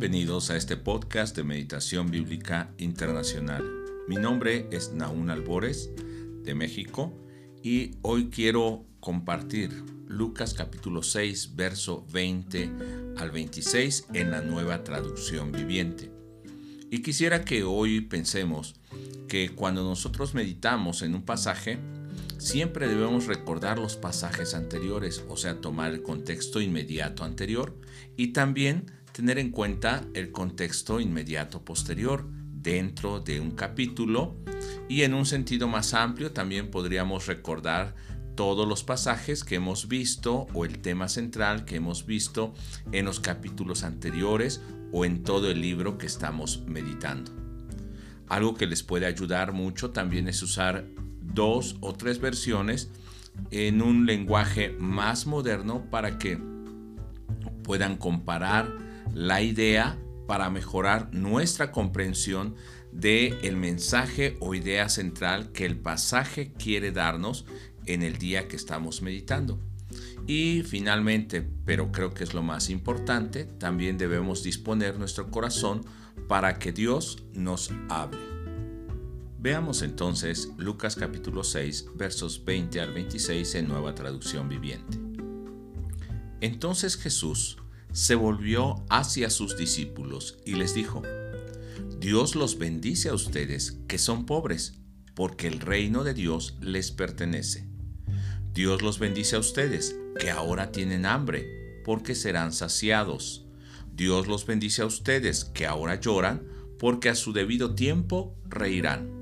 Bienvenidos a este podcast de Meditación Bíblica Internacional. Mi nombre es Naún Albores de México y hoy quiero compartir Lucas capítulo 6, verso 20 al 26 en la nueva traducción viviente. Y quisiera que hoy pensemos que cuando nosotros meditamos en un pasaje, siempre debemos recordar los pasajes anteriores, o sea, tomar el contexto inmediato anterior y también tener en cuenta el contexto inmediato posterior dentro de un capítulo y en un sentido más amplio también podríamos recordar todos los pasajes que hemos visto o el tema central que hemos visto en los capítulos anteriores o en todo el libro que estamos meditando. Algo que les puede ayudar mucho también es usar dos o tres versiones en un lenguaje más moderno para que puedan comparar la idea para mejorar nuestra comprensión de el mensaje o idea central que el pasaje quiere darnos en el día que estamos meditando. Y finalmente, pero creo que es lo más importante, también debemos disponer nuestro corazón para que Dios nos hable. Veamos entonces Lucas capítulo 6 versos 20 al 26 en nueva traducción viviente. Entonces Jesús se volvió hacia sus discípulos y les dijo, Dios los bendice a ustedes que son pobres, porque el reino de Dios les pertenece. Dios los bendice a ustedes que ahora tienen hambre, porque serán saciados. Dios los bendice a ustedes que ahora lloran, porque a su debido tiempo reirán.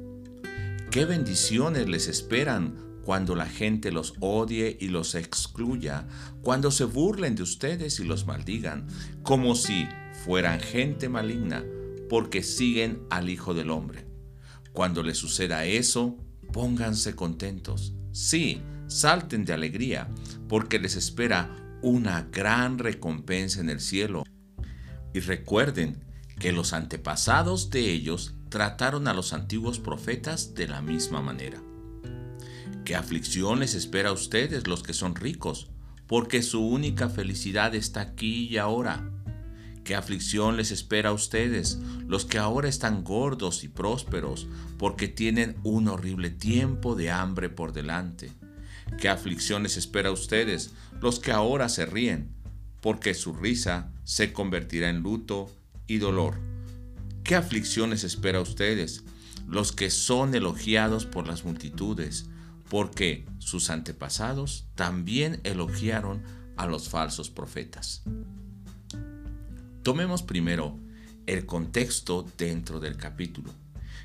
¿Qué bendiciones les esperan cuando la gente los odie y los excluya, cuando se burlen de ustedes y los maldigan, como si fueran gente maligna, porque siguen al Hijo del Hombre. Cuando les suceda eso, pónganse contentos. Sí, salten de alegría, porque les espera una gran recompensa en el cielo. Y recuerden que los antepasados de ellos trataron a los antiguos profetas de la misma manera. ¿Qué aflicción les espera a ustedes los que son ricos? Porque su única felicidad está aquí y ahora. ¿Qué aflicción les espera a ustedes, los que ahora están gordos y prósperos, porque tienen un horrible tiempo de hambre por delante? ¿Qué aflicción les espera a ustedes, los que ahora se ríen, porque su risa se convertirá en luto y dolor? ¿Qué aflicción les espera a ustedes, los que son elogiados por las multitudes, porque sus antepasados también elogiaron a los falsos profetas. Tomemos primero el contexto dentro del capítulo.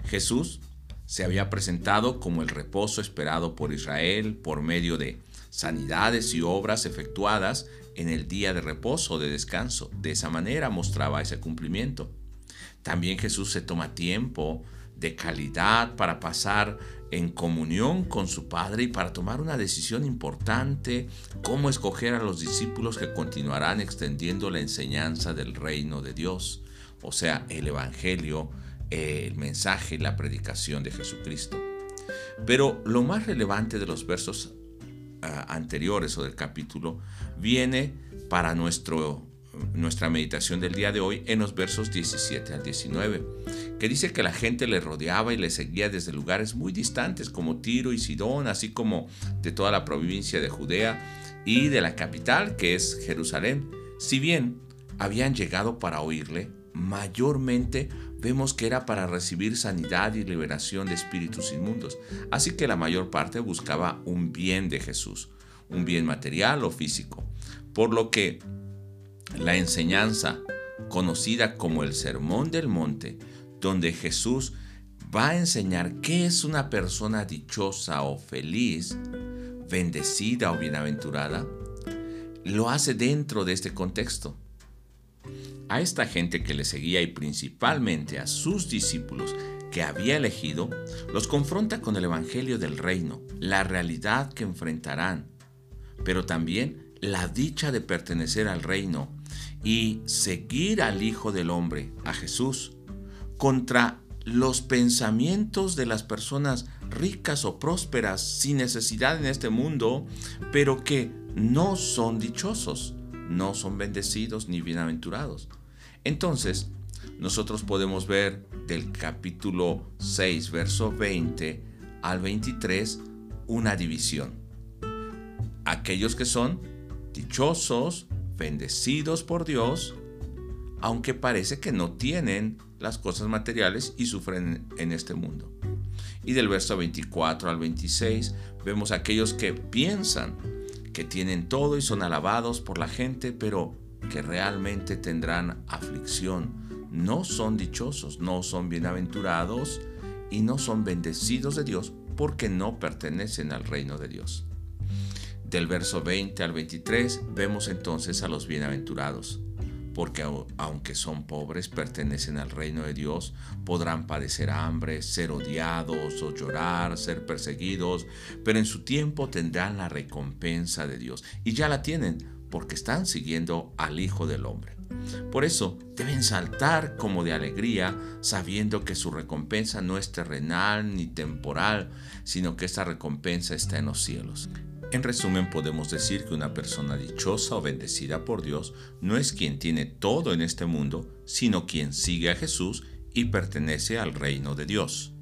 Jesús se había presentado como el reposo esperado por Israel por medio de sanidades y obras efectuadas en el día de reposo, de descanso. De esa manera mostraba ese cumplimiento. También Jesús se toma tiempo de calidad para pasar en comunión con su Padre y para tomar una decisión importante, cómo escoger a los discípulos que continuarán extendiendo la enseñanza del reino de Dios, o sea, el Evangelio, el mensaje y la predicación de Jesucristo. Pero lo más relevante de los versos ah, anteriores o del capítulo viene para nuestro nuestra meditación del día de hoy en los versos 17 al 19, que dice que la gente le rodeaba y le seguía desde lugares muy distantes como Tiro y Sidón, así como de toda la provincia de Judea y de la capital que es Jerusalén. Si bien habían llegado para oírle, mayormente vemos que era para recibir sanidad y liberación de espíritus inmundos. Así que la mayor parte buscaba un bien de Jesús, un bien material o físico. Por lo que la enseñanza, conocida como el Sermón del Monte, donde Jesús va a enseñar qué es una persona dichosa o feliz, bendecida o bienaventurada, lo hace dentro de este contexto. A esta gente que le seguía y principalmente a sus discípulos que había elegido, los confronta con el Evangelio del Reino, la realidad que enfrentarán, pero también la dicha de pertenecer al reino y seguir al Hijo del Hombre, a Jesús, contra los pensamientos de las personas ricas o prósperas sin necesidad en este mundo, pero que no son dichosos, no son bendecidos ni bienaventurados. Entonces, nosotros podemos ver del capítulo 6, verso 20 al 23, una división. Aquellos que son dichosos, bendecidos por Dios, aunque parece que no tienen las cosas materiales y sufren en este mundo. Y del verso 24 al 26 vemos aquellos que piensan que tienen todo y son alabados por la gente, pero que realmente tendrán aflicción. No son dichosos, no son bienaventurados y no son bendecidos de Dios porque no pertenecen al reino de Dios. Del verso 20 al 23 vemos entonces a los bienaventurados porque aunque son pobres, pertenecen al reino de Dios, podrán padecer hambre, ser odiados o llorar, ser perseguidos, pero en su tiempo tendrán la recompensa de Dios. Y ya la tienen, porque están siguiendo al Hijo del Hombre. Por eso deben saltar como de alegría, sabiendo que su recompensa no es terrenal ni temporal, sino que esta recompensa está en los cielos. En resumen, podemos decir que una persona dichosa o bendecida por Dios no es quien tiene todo en este mundo, sino quien sigue a Jesús y pertenece al reino de Dios.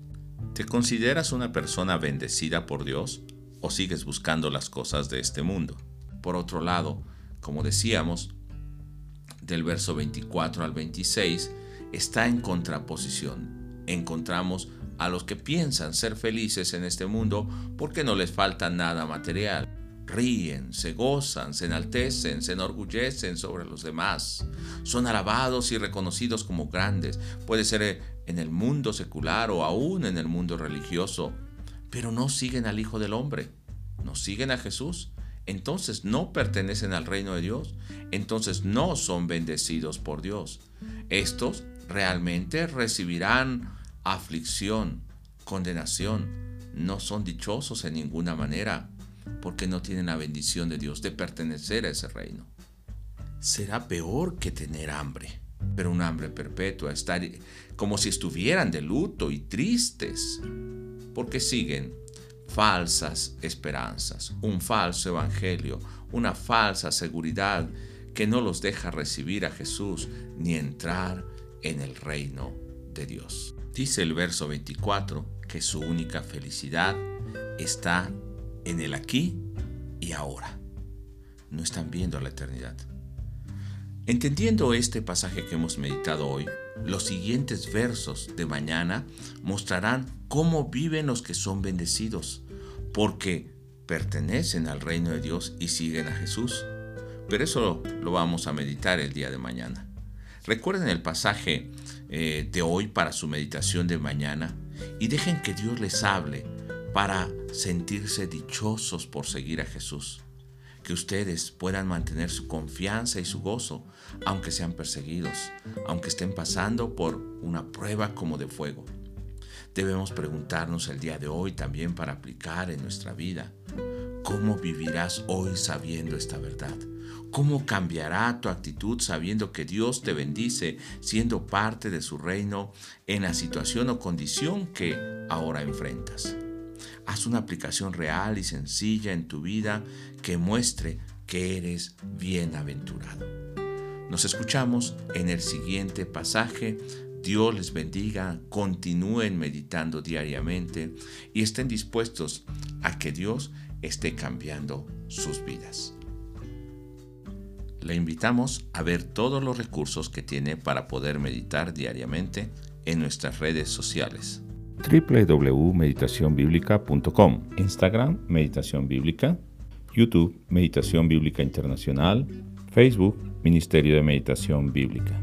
¿Te consideras una persona bendecida por Dios o sigues buscando las cosas de este mundo? Por otro lado, como decíamos, del verso 24 al 26 está en contraposición. Encontramos a los que piensan ser felices en este mundo porque no les falta nada material. Ríen, se gozan, se enaltecen, se enorgullecen sobre los demás. Son alabados y reconocidos como grandes. Puede ser eh, en el mundo secular o aún en el mundo religioso. Pero no siguen al Hijo del Hombre. No siguen a Jesús. Entonces no pertenecen al reino de Dios. Entonces no son bendecidos por Dios. Estos realmente recibirán aflicción, condenación, no son dichosos en ninguna manera porque no tienen la bendición de Dios de pertenecer a ese reino. Será peor que tener hambre, pero un hambre perpetua, estar como si estuvieran de luto y tristes, porque siguen falsas esperanzas, un falso evangelio, una falsa seguridad que no los deja recibir a Jesús ni entrar en el reino de Dios. Dice el verso 24 que su única felicidad está en el aquí y ahora. No están viendo la eternidad. Entendiendo este pasaje que hemos meditado hoy, los siguientes versos de mañana mostrarán cómo viven los que son bendecidos, porque pertenecen al reino de Dios y siguen a Jesús. Pero eso lo vamos a meditar el día de mañana. Recuerden el pasaje eh, de hoy para su meditación de mañana y dejen que Dios les hable para sentirse dichosos por seguir a Jesús. Que ustedes puedan mantener su confianza y su gozo, aunque sean perseguidos, aunque estén pasando por una prueba como de fuego. Debemos preguntarnos el día de hoy también para aplicar en nuestra vida, ¿cómo vivirás hoy sabiendo esta verdad? ¿Cómo cambiará tu actitud sabiendo que Dios te bendice siendo parte de su reino en la situación o condición que ahora enfrentas? Haz una aplicación real y sencilla en tu vida que muestre que eres bienaventurado. Nos escuchamos en el siguiente pasaje. Dios les bendiga, continúen meditando diariamente y estén dispuestos a que Dios esté cambiando sus vidas. Le invitamos a ver todos los recursos que tiene para poder meditar diariamente en nuestras redes sociales. www.meditacionbiblica.com Instagram Meditación Bíblica YouTube Meditación Bíblica Internacional Facebook Ministerio de Meditación Bíblica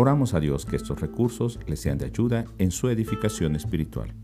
Oramos a Dios que estos recursos les sean de ayuda en su edificación espiritual.